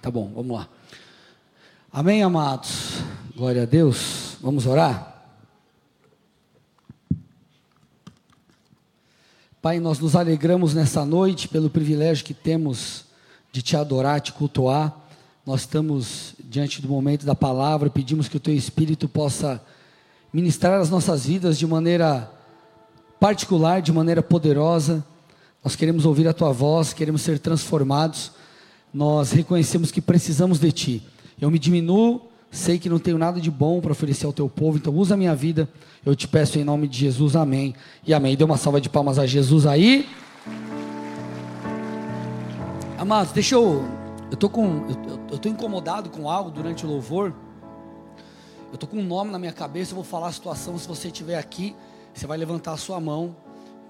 Tá bom, vamos lá. Amém, amados. Glória a Deus. Vamos orar? Pai, nós nos alegramos nessa noite pelo privilégio que temos de te adorar, te cultuar. Nós estamos diante do momento da palavra, pedimos que o teu Espírito possa ministrar as nossas vidas de maneira particular, de maneira poderosa. Nós queremos ouvir a tua voz, queremos ser transformados. Nós reconhecemos que precisamos de ti. Eu me diminuo, sei que não tenho nada de bom para oferecer ao teu povo, então usa a minha vida. Eu te peço em nome de Jesus, amém. E amém. Dê uma salva de palmas a Jesus aí. Amados, deixa eu. Eu tô com. Eu, eu tô incomodado com algo durante o louvor. Eu tô com um nome na minha cabeça, eu vou falar a situação. Se você estiver aqui, você vai levantar a sua mão,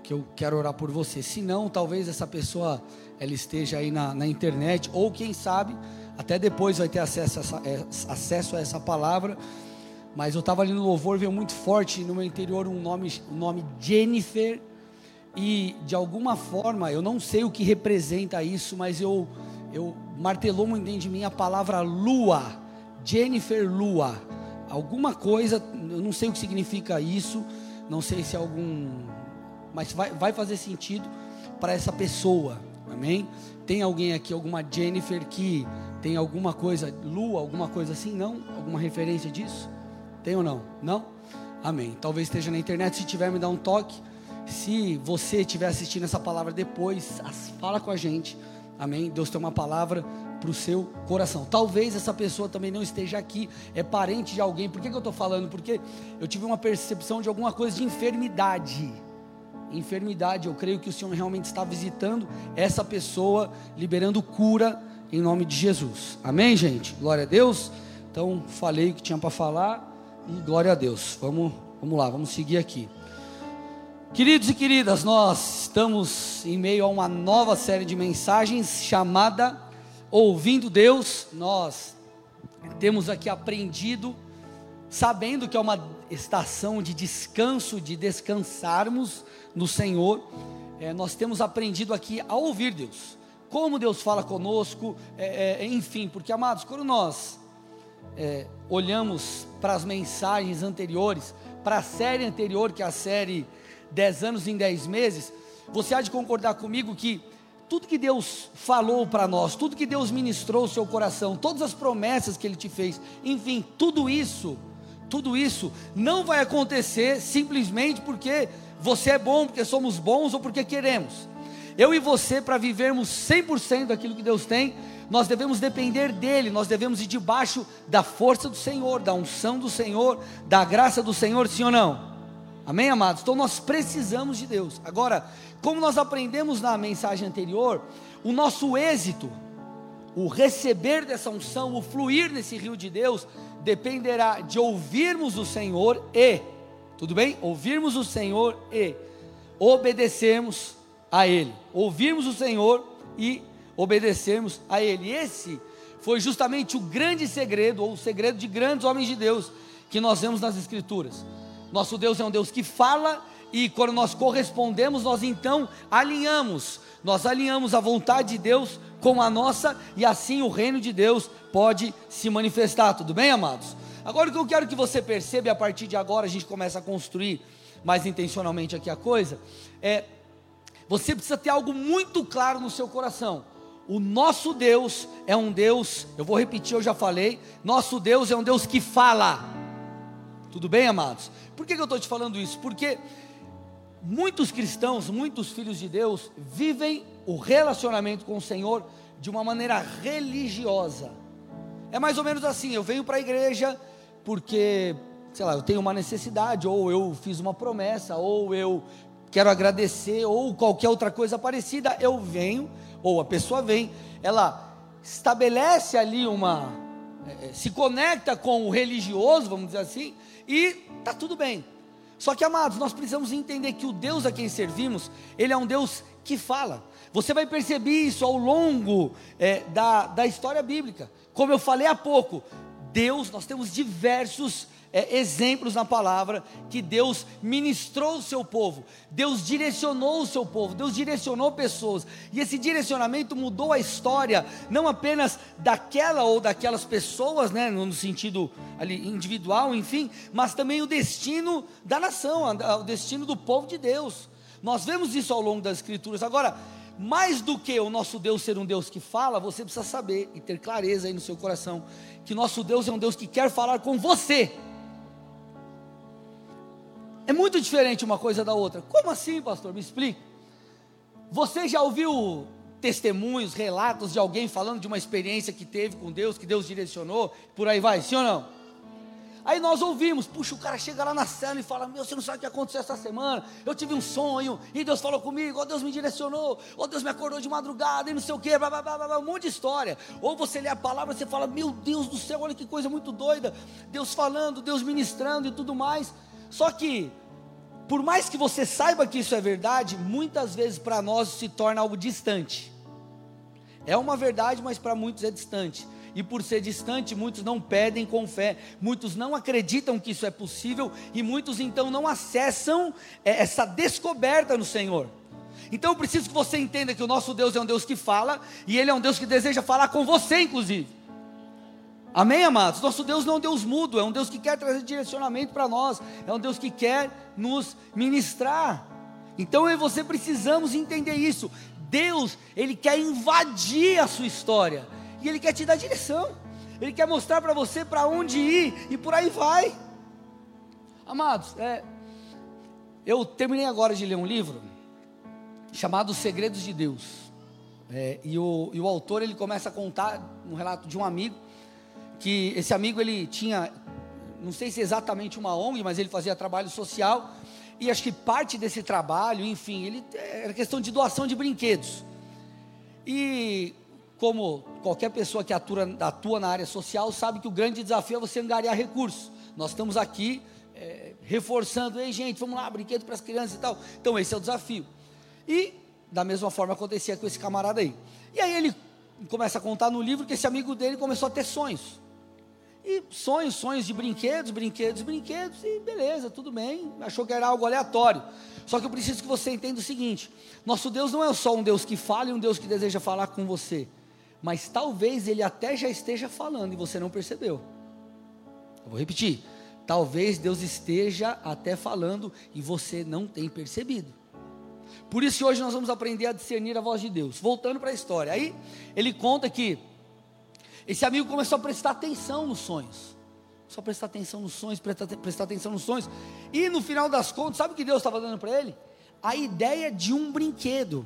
que eu quero orar por você. Se não, talvez essa pessoa ela esteja aí na, na internet, ou quem sabe, até depois vai ter acesso a essa, é, acesso a essa palavra. Mas eu estava ali no louvor, veio muito forte no meu interior um nome, um nome Jennifer. E de alguma forma, eu não sei o que representa isso, mas eu, eu martelou muito dentro de mim a palavra lua. Jennifer Lua. Alguma coisa, eu não sei o que significa isso, não sei se é algum. Mas vai, vai fazer sentido para essa pessoa. Amém? Tem alguém aqui, alguma Jennifer que tem alguma coisa, lua, alguma coisa assim? Não? Alguma referência disso? Tem ou não? Não? Amém. Talvez esteja na internet, se tiver, me dá um toque. Se você estiver assistindo essa palavra depois, fala com a gente. Amém. Deus tem uma palavra para o seu coração. Talvez essa pessoa também não esteja aqui, é parente de alguém. Por que, que eu estou falando? Porque eu tive uma percepção de alguma coisa de enfermidade enfermidade. Eu creio que o Senhor realmente está visitando essa pessoa, liberando cura em nome de Jesus. Amém, gente? Glória a Deus. Então, falei o que tinha para falar e glória a Deus. Vamos, vamos lá, vamos seguir aqui. Queridos e queridas, nós estamos em meio a uma nova série de mensagens chamada Ouvindo Deus. Nós temos aqui aprendido, sabendo que é uma estação de descanso, de descansarmos no Senhor, é, nós temos aprendido aqui a ouvir Deus, como Deus fala conosco, é, é, enfim, porque amados, quando nós olhamos para as mensagens anteriores, para a série anterior, que é a série 10 anos em 10 meses, você há de concordar comigo que tudo que Deus falou para nós, tudo que Deus ministrou ao seu coração, todas as promessas que Ele te fez, enfim, tudo isso, tudo isso não vai acontecer simplesmente porque você é bom porque somos bons ou porque queremos. Eu e você, para vivermos 100% daquilo que Deus tem, nós devemos depender dEle, nós devemos ir debaixo da força do Senhor, da unção do Senhor, da graça do Senhor, sim ou não? Amém, amados? Então nós precisamos de Deus. Agora, como nós aprendemos na mensagem anterior, o nosso êxito, o receber dessa unção, o fluir nesse rio de Deus, dependerá de ouvirmos o Senhor e tudo bem? Ouvirmos o Senhor e obedecermos a Ele. Ouvirmos o Senhor e obedecermos a Ele. Esse foi justamente o grande segredo, ou o segredo de grandes homens de Deus que nós vemos nas Escrituras. Nosso Deus é um Deus que fala e quando nós correspondemos, nós então alinhamos, nós alinhamos a vontade de Deus com a nossa e assim o reino de Deus pode se manifestar. Tudo bem, amados? Agora o que eu quero que você perceba, a partir de agora a gente começa a construir mais intencionalmente aqui a coisa, é você precisa ter algo muito claro no seu coração. O nosso Deus é um Deus, eu vou repetir, eu já falei, nosso Deus é um Deus que fala. Tudo bem, amados? Por que, que eu estou te falando isso? Porque muitos cristãos, muitos filhos de Deus, vivem o relacionamento com o Senhor de uma maneira religiosa. É mais ou menos assim: eu venho para a igreja, porque, sei lá, eu tenho uma necessidade, ou eu fiz uma promessa, ou eu quero agradecer, ou qualquer outra coisa parecida, eu venho, ou a pessoa vem, ela estabelece ali uma. É, é, se conecta com o religioso, vamos dizer assim, e tá tudo bem. Só que, amados, nós precisamos entender que o Deus a quem servimos, Ele é um Deus que fala. Você vai perceber isso ao longo é, da, da história bíblica. Como eu falei há pouco, Deus, nós temos diversos é, exemplos na palavra que Deus ministrou o seu povo, Deus direcionou o seu povo, Deus direcionou pessoas, e esse direcionamento mudou a história, não apenas daquela ou daquelas pessoas, né, no sentido ali individual, enfim, mas também o destino da nação, o destino do povo de Deus. Nós vemos isso ao longo das Escrituras. Agora, mais do que o nosso Deus ser um Deus que fala, você precisa saber e ter clareza aí no seu coração que nosso Deus é um Deus que quer falar com você. É muito diferente uma coisa da outra. Como assim, pastor? Me explique. Você já ouviu testemunhos, relatos de alguém falando de uma experiência que teve com Deus, que Deus direcionou, por aí vai, sim ou não? Aí nós ouvimos, puxa, o cara chega lá na cena e fala: Meu, você não sabe o que aconteceu essa semana? Eu tive um sonho e Deus falou comigo, ó Deus me direcionou, ó Deus me acordou de madrugada e não sei o que, blá, blá, blá, blá, um monte de história. Ou você lê a palavra e você fala: Meu Deus do céu, olha que coisa muito doida. Deus falando, Deus ministrando e tudo mais. Só que, por mais que você saiba que isso é verdade, muitas vezes para nós se torna algo distante. É uma verdade, mas para muitos é distante. E por ser distante, muitos não pedem com fé, muitos não acreditam que isso é possível e muitos então não acessam é, essa descoberta no Senhor. Então eu preciso que você entenda que o nosso Deus é um Deus que fala e Ele é um Deus que deseja falar com você, inclusive. Amém, amados? Nosso Deus não é um Deus mudo, é um Deus que quer trazer direcionamento para nós, é um Deus que quer nos ministrar. Então eu e você precisamos entender isso. Deus, Ele quer invadir a sua história, e Ele quer te dar direção, Ele quer mostrar para você para onde ir, e por aí vai. Amados, é, eu terminei agora de ler um livro chamado Os Segredos de Deus. É, e, o, e o autor ele começa a contar um relato de um amigo que esse amigo ele tinha, não sei se exatamente uma ONG, mas ele fazia trabalho social e acho que parte desse trabalho, enfim, ele era questão de doação de brinquedos. E como qualquer pessoa que atua, atua na área social sabe que o grande desafio é você angariar recursos. Nós estamos aqui é, reforçando, ei gente, vamos lá, brinquedo para as crianças e tal. Então esse é o desafio. E da mesma forma acontecia com esse camarada aí. E aí ele começa a contar no livro que esse amigo dele começou a ter sonhos. E sonhos, sonhos de brinquedos, brinquedos, brinquedos, e beleza, tudo bem. Achou que era algo aleatório. Só que eu preciso que você entenda o seguinte: nosso Deus não é só um Deus que fala e um Deus que deseja falar com você. Mas talvez ele até já esteja falando e você não percebeu. Eu vou repetir. Talvez Deus esteja até falando e você não tem percebido. Por isso hoje nós vamos aprender a discernir a voz de Deus. Voltando para a história. Aí ele conta que esse amigo começou a prestar atenção nos sonhos. Só prestar atenção nos sonhos, prestar, prestar atenção nos sonhos. E no final das contas, sabe o que Deus estava dando para ele? A ideia de um brinquedo.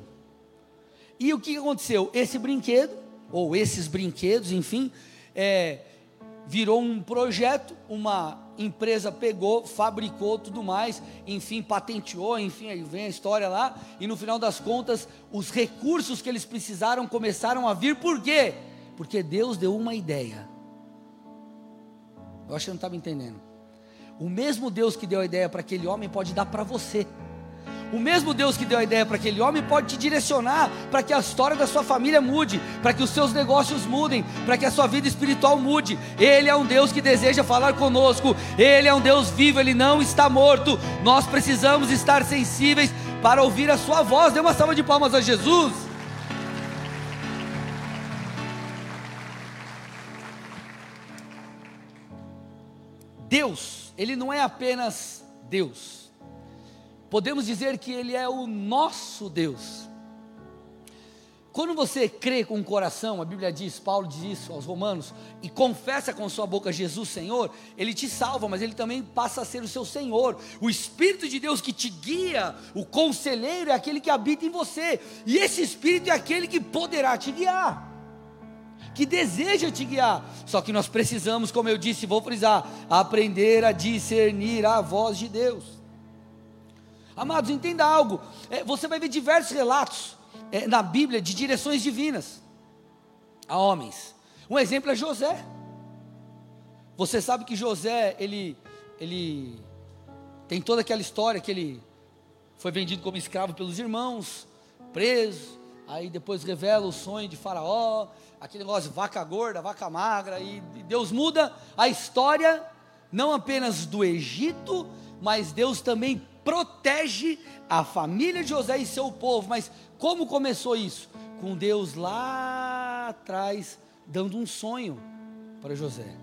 E o que aconteceu? Esse brinquedo, ou esses brinquedos, enfim, é, virou um projeto, uma empresa pegou, fabricou tudo mais, enfim, patenteou, enfim, aí vem a história lá, e no final das contas, os recursos que eles precisaram começaram a vir, por quê? Porque Deus deu uma ideia. Eu acho que não está me entendendo. O mesmo Deus que deu a ideia para aquele homem pode dar para você. O mesmo Deus que deu a ideia para aquele homem pode te direcionar para que a história da sua família mude, para que os seus negócios mudem, para que a sua vida espiritual mude. Ele é um Deus que deseja falar conosco, ele é um Deus vivo, ele não está morto. Nós precisamos estar sensíveis para ouvir a sua voz. Dê uma salva de palmas a Jesus. Deus, Ele não é apenas Deus, podemos dizer que Ele é o nosso Deus. Quando você crê com o coração, a Bíblia diz, Paulo diz isso aos Romanos, e confessa com sua boca Jesus Senhor, Ele te salva, mas Ele também passa a ser o seu Senhor. O Espírito de Deus que te guia, o conselheiro é aquele que habita em você, e esse Espírito é aquele que poderá te guiar que deseja te guiar. Só que nós precisamos, como eu disse, vou frisar, aprender a discernir a voz de Deus. Amados, entenda algo. É, você vai ver diversos relatos é, na Bíblia de direções divinas a homens. Um exemplo é José. Você sabe que José, ele, ele tem toda aquela história que ele foi vendido como escravo pelos irmãos, preso, aí depois revela o sonho de Faraó, aquele negócio de vaca gorda, vaca magra, e Deus muda a história, não apenas do Egito, mas Deus também protege a família de José e seu povo. Mas como começou isso? Com Deus lá atrás dando um sonho para José.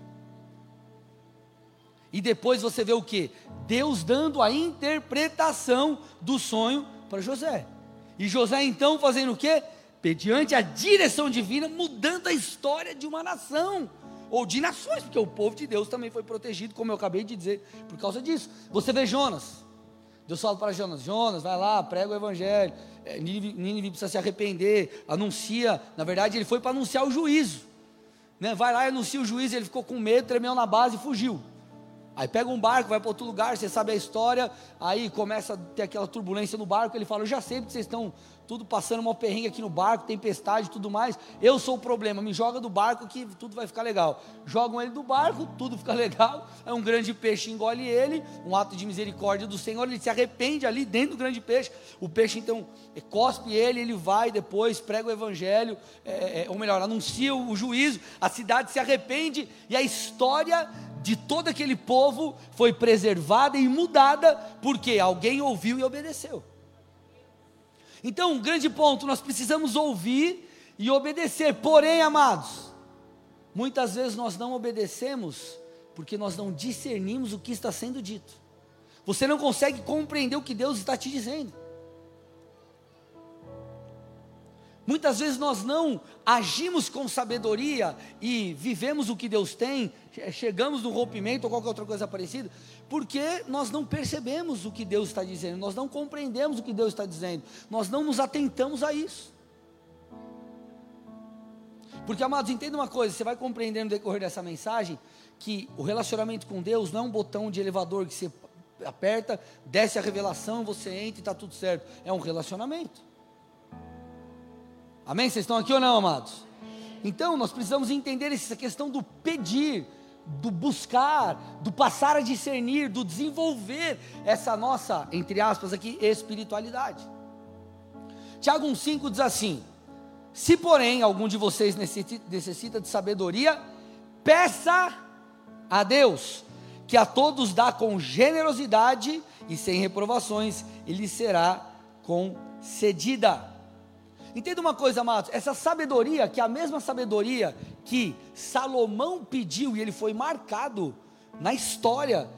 E depois você vê o que? Deus dando a interpretação do sonho para José. E José então fazendo o que? Mediante a direção divina, mudando a história de uma nação. Ou de nações, porque o povo de Deus também foi protegido, como eu acabei de dizer, por causa disso. Você vê Jonas. Deus fala para Jonas: Jonas, vai lá, prega o evangelho. É, Nínive precisa se arrepender, anuncia. Na verdade, ele foi para anunciar o juízo. Né? Vai lá e anuncia o juízo. Ele ficou com medo, tremeu na base e fugiu. Aí pega um barco, vai para outro lugar, você sabe a história, aí começa a ter aquela turbulência no barco, ele fala, eu já sei que vocês estão tudo passando uma perrengue aqui no barco, tempestade tudo mais, eu sou o problema, me joga do barco que tudo vai ficar legal. Jogam ele do barco, tudo fica legal, é um grande peixe engole ele, um ato de misericórdia do Senhor, ele se arrepende ali dentro do grande peixe, o peixe então cospe ele, ele vai depois, prega o evangelho, é, é, ou melhor, anuncia o juízo, a cidade se arrepende, e a história de todo aquele povo foi preservada e mudada, porque alguém ouviu e obedeceu. Então, um grande ponto, nós precisamos ouvir e obedecer. Porém, amados, muitas vezes nós não obedecemos porque nós não discernimos o que está sendo dito. Você não consegue compreender o que Deus está te dizendo. Muitas vezes nós não agimos com sabedoria e vivemos o que Deus tem, chegamos no rompimento ou qualquer outra coisa parecida, porque nós não percebemos o que Deus está dizendo, nós não compreendemos o que Deus está dizendo, nós não nos atentamos a isso. Porque, amados, entenda uma coisa: você vai compreender no decorrer dessa mensagem que o relacionamento com Deus não é um botão de elevador que você aperta, desce a revelação, você entra e está tudo certo. É um relacionamento. Amém? Vocês estão aqui ou não, amados? Então, nós precisamos entender essa questão do pedir, do buscar, do passar a discernir, do desenvolver essa nossa, entre aspas aqui, espiritualidade. Tiago 1,5 diz assim: Se porém algum de vocês necessita de sabedoria, peça a Deus, que a todos dá com generosidade e sem reprovações, e lhe será concedida. Entenda uma coisa, amados: essa sabedoria, que é a mesma sabedoria que Salomão pediu e ele foi marcado na história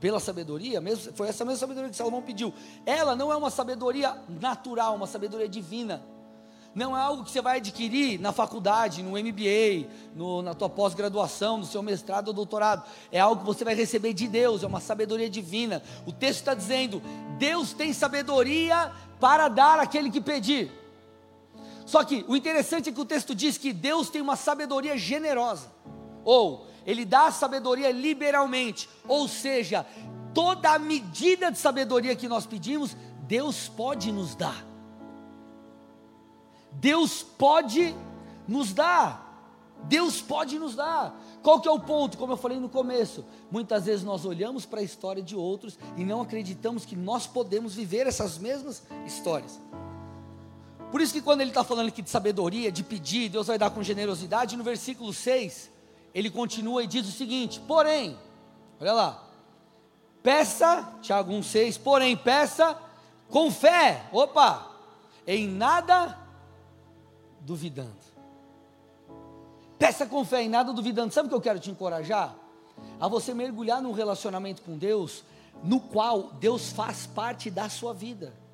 pela sabedoria, mesmo, foi essa mesma sabedoria que Salomão pediu. Ela não é uma sabedoria natural, uma sabedoria divina. Não é algo que você vai adquirir na faculdade, no MBA, no, na tua pós-graduação, no seu mestrado ou doutorado. É algo que você vai receber de Deus, é uma sabedoria divina. O texto está dizendo: Deus tem sabedoria para dar àquele que pedir. Só que o interessante é que o texto diz que Deus tem uma sabedoria generosa, ou Ele dá a sabedoria liberalmente, ou seja, toda a medida de sabedoria que nós pedimos, Deus pode nos dar. Deus pode nos dar. Deus pode nos dar. Qual que é o ponto? Como eu falei no começo, muitas vezes nós olhamos para a história de outros e não acreditamos que nós podemos viver essas mesmas histórias. Por isso que quando ele está falando aqui de sabedoria, de pedir, Deus vai dar com generosidade, no versículo 6, ele continua e diz o seguinte: porém, olha lá, peça, Tiago 1,6, porém, peça com fé, opa, em nada duvidando. Peça com fé, em nada duvidando. Sabe o que eu quero te encorajar? A você mergulhar num relacionamento com Deus, no qual Deus faz parte da sua vida.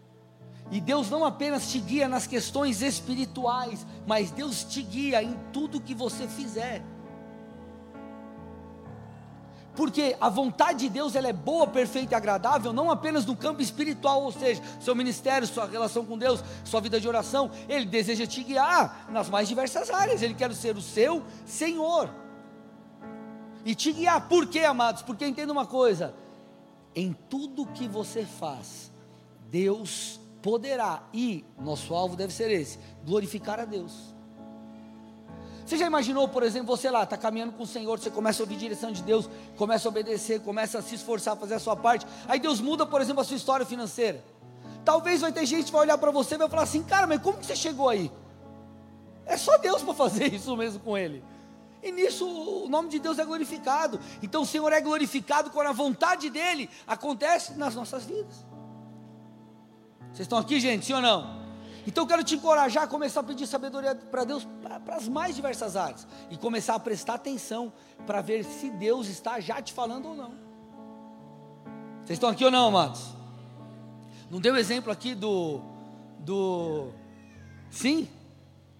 E Deus não apenas te guia nas questões espirituais, mas Deus te guia em tudo que você fizer. Porque a vontade de Deus ela é boa, perfeita e agradável, não apenas no campo espiritual, ou seja, seu ministério, sua relação com Deus, sua vida de oração. Ele deseja te guiar nas mais diversas áreas. Ele quer ser o seu Senhor. E te guiar. Por quê, amados? Porque entenda uma coisa: em tudo que você faz, Deus poderá, e nosso alvo deve ser esse: glorificar a Deus. Você já imaginou, por exemplo, você lá, está caminhando com o Senhor, você começa a ouvir direção de Deus, começa a obedecer, começa a se esforçar a fazer a sua parte, aí Deus muda, por exemplo, a sua história financeira. Talvez vai ter gente que vai olhar para você e vai falar assim: cara, mas como que você chegou aí? É só Deus para fazer isso mesmo com ele. E nisso o nome de Deus é glorificado. Então o Senhor é glorificado quando a vontade dele acontece nas nossas vidas. Vocês estão aqui, gente, sim ou não? Então eu quero te encorajar a começar a pedir sabedoria para Deus para as mais diversas áreas e começar a prestar atenção para ver se Deus está já te falando ou não. Vocês estão aqui ou não, amados? Não deu exemplo aqui do do sim?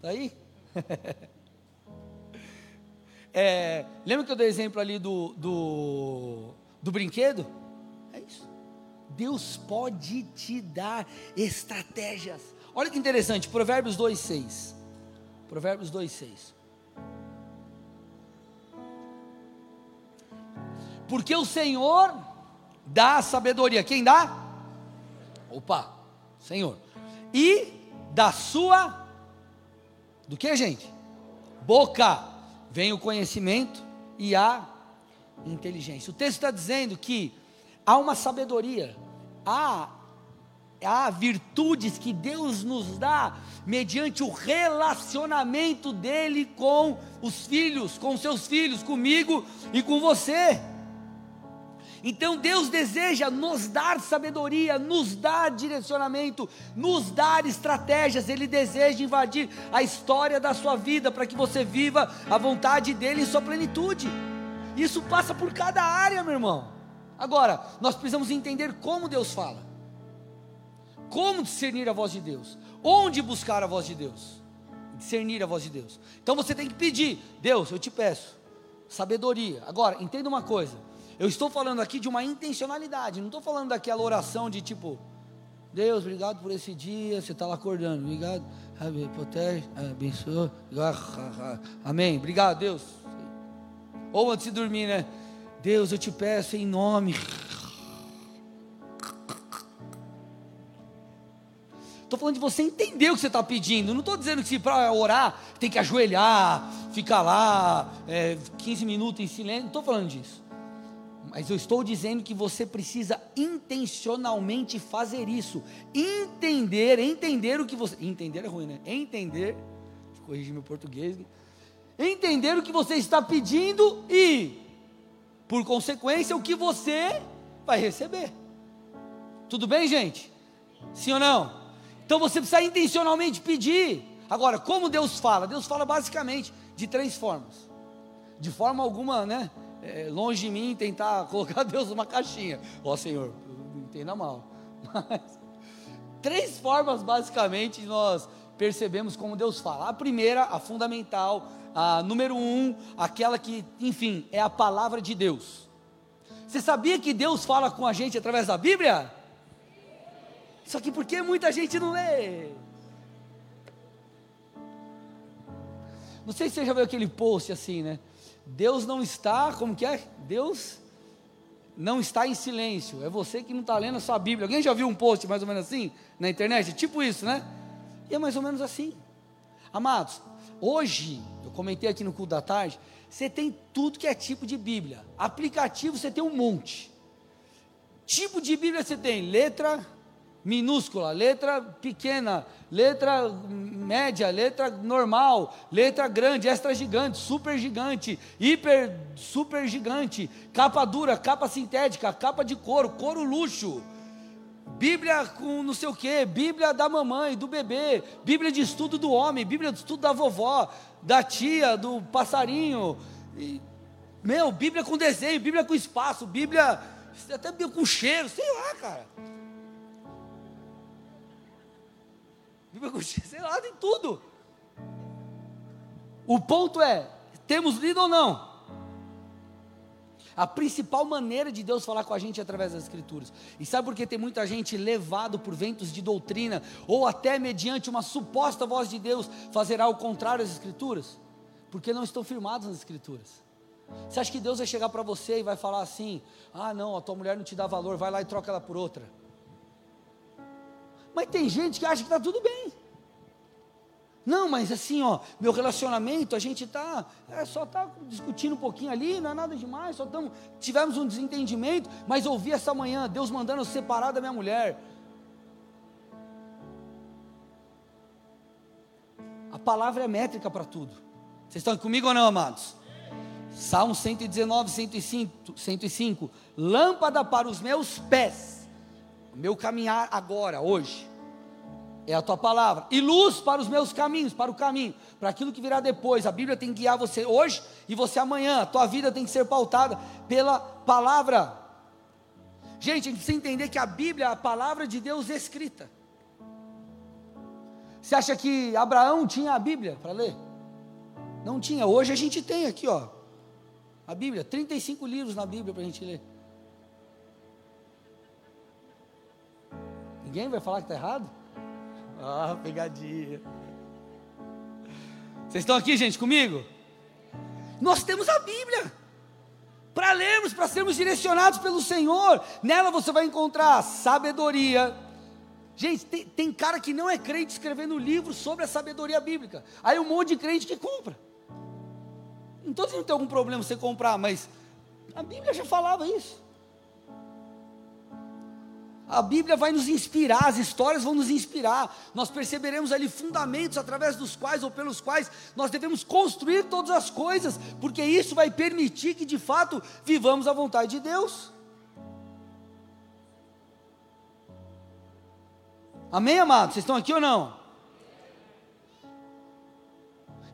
Tá aí? é, lembra que eu dei exemplo ali do, do, do brinquedo? Deus pode te dar estratégias. Olha que interessante, Provérbios 2,6. Provérbios 2,6. Porque o Senhor dá sabedoria. Quem dá? Opa, Senhor. E da sua do que, gente? Boca vem o conhecimento e a inteligência. O texto está dizendo que há uma sabedoria, há, há virtudes que Deus nos dá mediante o relacionamento dele com os filhos, com seus filhos, comigo e com você. Então Deus deseja nos dar sabedoria, nos dar direcionamento, nos dar estratégias. Ele deseja invadir a história da sua vida para que você viva a vontade dele em sua plenitude. Isso passa por cada área, meu irmão. Agora, nós precisamos entender como Deus fala. Como discernir a voz de Deus? Onde buscar a voz de Deus? Discernir a voz de Deus. Então você tem que pedir, Deus, eu te peço sabedoria. Agora, entenda uma coisa eu estou falando aqui de uma intencionalidade, não estou falando daquela oração de tipo, Deus, obrigado por esse dia, você está lá acordando, obrigado, protege, abençoa, amém, obrigado Deus. Ou antes de dormir, né? Deus, eu te peço em nome. Estou falando de você entender o que você está pedindo. Não estou dizendo que para orar tem que ajoelhar, ficar lá é, 15 minutos em silêncio. Não estou falando disso. Mas eu estou dizendo que você precisa intencionalmente fazer isso. Entender, entender o que você. Entender é ruim, né? Entender. Corrigir meu português. Entender o que você está pedindo e, por consequência, o que você vai receber. Tudo bem, gente? Sim ou não? Então você precisa intencionalmente pedir. Agora, como Deus fala? Deus fala basicamente de três formas. De forma alguma, né? é, longe de mim tentar colocar Deus numa caixinha. Ó oh, Senhor, entenda mal. Mas, três formas basicamente nós percebemos como Deus fala. A primeira, a fundamental, a número um, aquela que, enfim, é a palavra de Deus. Você sabia que Deus fala com a gente através da Bíblia? Só que por que muita gente não lê? Não sei se você já viu aquele post assim, né? Deus não está, como que é? Deus não está em silêncio. É você que não está lendo a sua Bíblia. Alguém já viu um post mais ou menos assim na internet? Tipo isso, né? E é mais ou menos assim. Amados, hoje, eu comentei aqui no culto da tarde, você tem tudo que é tipo de Bíblia. Aplicativo você tem um monte. Tipo de Bíblia você tem letra, minúscula, letra pequena, letra média, letra normal, letra grande, extra gigante, super gigante, hiper super gigante, capa dura, capa sintética, capa de couro, couro luxo. Bíblia com não sei o que, Bíblia da mamãe, do bebê, Bíblia de estudo do homem, Bíblia de estudo da vovó, da tia, do passarinho. E, meu, Bíblia com desenho, Bíblia com espaço, Bíblia até com cheiro, sei lá, cara. Bíblia com sei lá, tem tudo. O ponto é, temos lido ou não? A principal maneira de Deus falar com a gente é através das Escrituras. E sabe por que tem muita gente levado por ventos de doutrina, ou até mediante uma suposta voz de Deus, fazer ao contrário às Escrituras? Porque não estão firmados nas Escrituras. Você acha que Deus vai chegar para você e vai falar assim: ah, não, a tua mulher não te dá valor, vai lá e troca ela por outra? Mas tem gente que acha que está tudo bem. Não, mas assim, ó, meu relacionamento, a gente tá, é, só tá discutindo um pouquinho ali, não é nada demais, só tamo, tivemos um desentendimento, mas ouvi essa manhã Deus mandando eu separar da minha mulher. A palavra é métrica para tudo. Vocês estão comigo ou não, amados? Salmo 119, 105, 105. Lâmpada para os meus pés, meu caminhar agora, hoje é a tua palavra. E luz para os meus caminhos, para o caminho, para aquilo que virá depois. A Bíblia tem que guiar você hoje e você amanhã. A tua vida tem que ser pautada pela palavra. Gente, a gente precisa entender que a Bíblia é a palavra de Deus escrita. Você acha que Abraão tinha a Bíblia para ler? Não tinha. Hoje a gente tem aqui, ó. A Bíblia, 35 livros na Bíblia para a gente ler. Ninguém vai falar que está errado? Ah, pegadinha. Vocês estão aqui, gente, comigo? Nós temos a Bíblia para lermos, para sermos direcionados pelo Senhor. Nela você vai encontrar sabedoria. Gente, tem, tem cara que não é crente escrevendo livro sobre a sabedoria bíblica. Aí um monte de crente que compra. Não estou dizendo que tem algum problema você comprar, mas a Bíblia já falava isso. A Bíblia vai nos inspirar, as histórias vão nos inspirar. Nós perceberemos ali fundamentos através dos quais ou pelos quais nós devemos construir todas as coisas, porque isso vai permitir que de fato vivamos a vontade de Deus. Amém, amados? Vocês estão aqui ou não?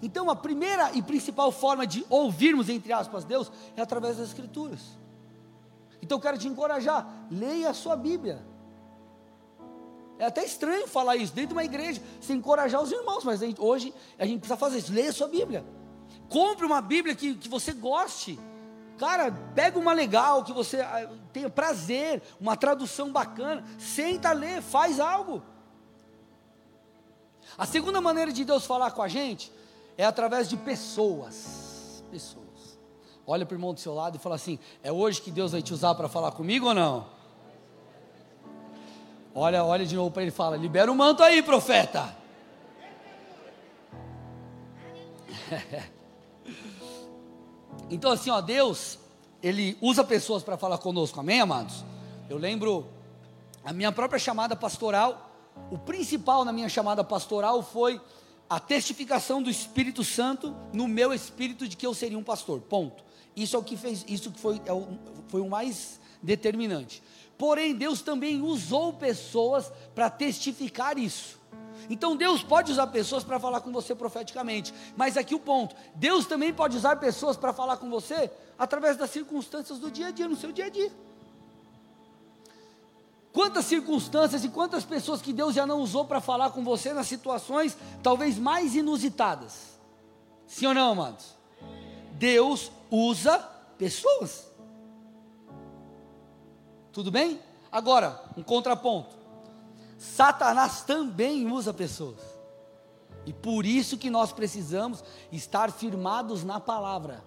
Então, a primeira e principal forma de ouvirmos, entre aspas, Deus é através das Escrituras. Então, eu quero te encorajar, leia a sua Bíblia. É até estranho falar isso dentro de uma igreja, sem encorajar os irmãos, mas a gente, hoje a gente precisa fazer isso. Leia a sua Bíblia. Compre uma Bíblia que, que você goste. Cara, pega uma legal, que você ah, tenha prazer, uma tradução bacana. Senta, lê, faz algo. A segunda maneira de Deus falar com a gente é através de pessoas. Pessoas. Olha para o irmão do seu lado e fala assim: é hoje que Deus vai te usar para falar comigo ou não? Olha, olha de novo para ele e fala: libera o manto aí, profeta. então, assim, ó, Deus, Ele usa pessoas para falar conosco, amém, amados? Eu lembro a minha própria chamada pastoral, o principal na minha chamada pastoral foi a testificação do Espírito Santo no meu espírito de que eu seria um pastor. Ponto. Isso é o que fez, isso que foi, é o, foi o mais determinante. Porém, Deus também usou pessoas para testificar isso. Então Deus pode usar pessoas para falar com você profeticamente, mas aqui o ponto: Deus também pode usar pessoas para falar com você através das circunstâncias do dia a dia, no seu dia a dia. Quantas circunstâncias e quantas pessoas que Deus já não usou para falar com você nas situações talvez mais inusitadas? Sim ou não, amados? Deus usa pessoas. Tudo bem? Agora, um contraponto. Satanás também usa pessoas. E por isso que nós precisamos estar firmados na palavra.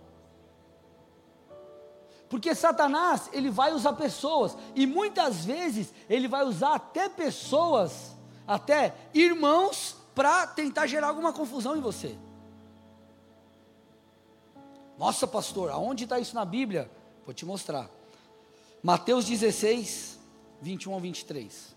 Porque Satanás, ele vai usar pessoas, e muitas vezes ele vai usar até pessoas, até irmãos, para tentar gerar alguma confusão em você. Nossa, pastor, aonde está isso na Bíblia? Vou te mostrar. Mateus 16, 21 a 23.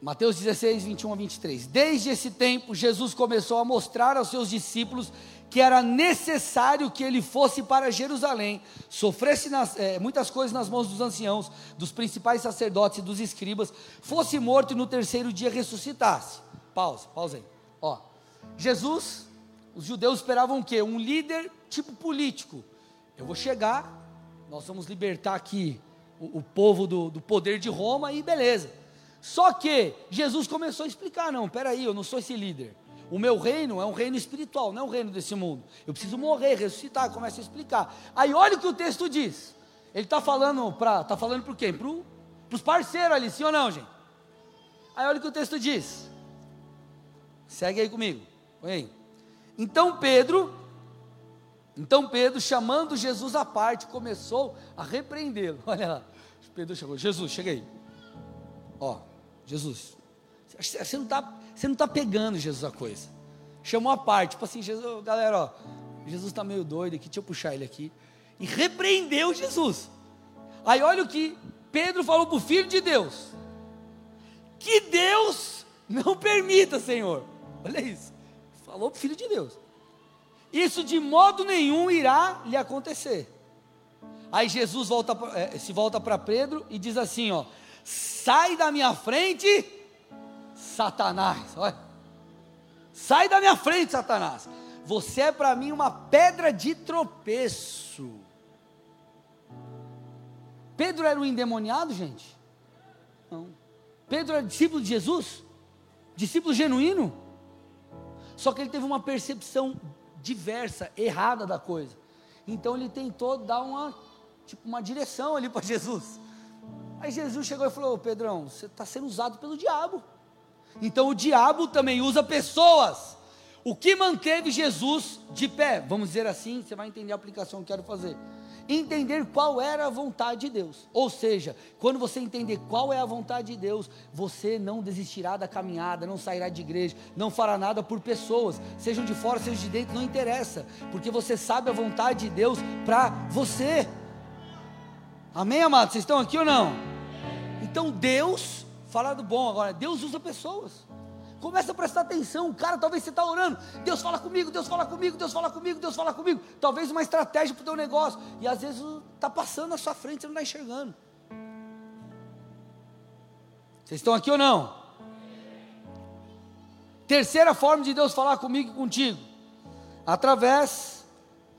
Mateus 16, 21 a 23. Desde esse tempo, Jesus começou a mostrar aos seus discípulos que era necessário que ele fosse para Jerusalém, sofresse nas, é, muitas coisas nas mãos dos anciãos, dos principais sacerdotes e dos escribas, fosse morto e no terceiro dia ressuscitasse. Pausa, pausa aí. Ó, Jesus, os judeus esperavam o quê? Um líder tipo político. Eu vou chegar, nós vamos libertar aqui o, o povo do, do poder de Roma e beleza. Só que Jesus começou a explicar: não, peraí, eu não sou esse líder. O meu reino é um reino espiritual, não é um reino desse mundo. Eu preciso morrer, ressuscitar, começa a explicar. Aí olha o que o texto diz. Ele está falando para tá falando para quem? Para os parceiros ali, sim ou não, gente? Aí olha o que o texto diz. Segue aí comigo. Põe aí. Então Pedro, então Pedro, chamando Jesus à parte, começou a repreendê-lo. Olha lá. Pedro chegou. Jesus, chega aí. Ó, Jesus. Você não está você não está pegando Jesus a coisa. Chamou a parte, tipo assim, Jesus, galera, ó, Jesus está meio doido aqui, deixa eu puxar ele aqui. E repreendeu Jesus. Aí olha o que Pedro falou para o Filho de Deus. Que Deus não permita, Senhor. Olha isso. Falou para o filho de Deus. Isso de modo nenhum irá lhe acontecer. Aí Jesus volta, é, se volta para Pedro e diz assim: ó, sai da minha frente, Satanás. Olha, sai da minha frente, Satanás. Você é para mim uma pedra de tropeço. Pedro era um endemoniado, gente? Não. Pedro era discípulo de Jesus? Discípulo genuíno? Só que ele teve uma percepção diversa, errada da coisa. Então ele tentou dar uma tipo uma direção ali para Jesus. Aí Jesus chegou e falou: Pedrão, você está sendo usado pelo diabo. Então o diabo também usa pessoas. O que manteve Jesus de pé? Vamos dizer assim, você vai entender a aplicação que eu quero fazer entender qual era a vontade de Deus. Ou seja, quando você entender qual é a vontade de Deus, você não desistirá da caminhada, não sairá de igreja, não fará nada por pessoas, sejam de fora, sejam de dentro, não interessa, porque você sabe a vontade de Deus para você. Amém, amados? Vocês estão aqui ou não? Então Deus, falar do bom agora, Deus usa pessoas. Começa a prestar atenção, cara, talvez você está orando, Deus fala comigo, Deus fala comigo, Deus fala comigo, Deus fala comigo. Talvez uma estratégia para o teu negócio. E às vezes está passando na sua frente, você não está enxergando. Vocês estão aqui ou não? Terceira forma de Deus falar comigo e contigo. Através,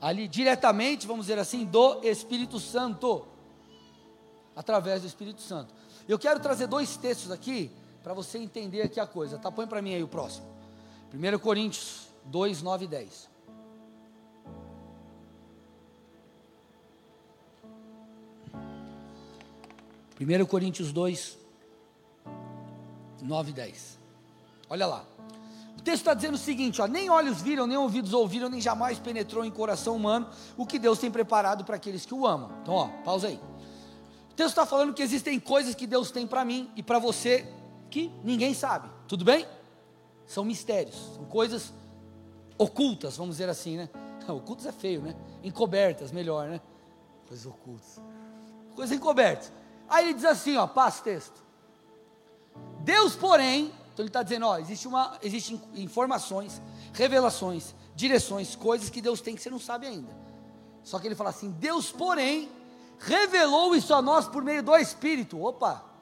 ali diretamente, vamos dizer assim, do Espírito Santo. Através do Espírito Santo. Eu quero trazer dois textos aqui para você entender aqui a coisa, tá? Põe para mim aí o próximo. 1 Coríntios 2, 9 e 10. Primeiro Coríntios 2, 9 e 10. Olha lá. O texto está dizendo o seguinte: ó, nem olhos viram, nem ouvidos ouviram, nem jamais penetrou em coração humano o que Deus tem preparado para aqueles que o amam. Então, ó, pausa aí. O texto está falando que existem coisas que Deus tem para mim e para você que ninguém sabe. Tudo bem? São mistérios, são coisas ocultas, vamos dizer assim, né? Ocultas é feio, né? Encobertas, melhor, né? Coisas ocultas. Coisas encobertas. Aí ele diz assim, ó, passa texto. Deus, porém, então ele está dizendo, ó, existe uma, existem informações, revelações, direções, coisas que Deus tem que você não sabe ainda. Só que ele fala assim, Deus, porém, revelou isso a nós por meio do Espírito. Opa!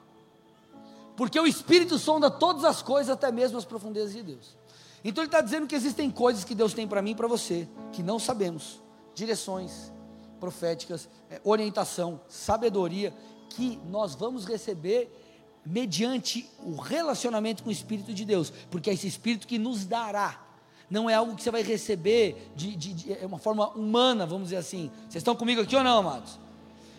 Porque o Espírito sonda todas as coisas, até mesmo as profundezas de Deus. Então ele está dizendo que existem coisas que Deus tem para mim e para você, que não sabemos. Direções proféticas, é, orientação, sabedoria, que nós vamos receber mediante o relacionamento com o Espírito de Deus, porque é esse Espírito que nos dará. Não é algo que você vai receber de, de, de é uma forma humana, vamos dizer assim. Vocês estão comigo aqui ou não, amados?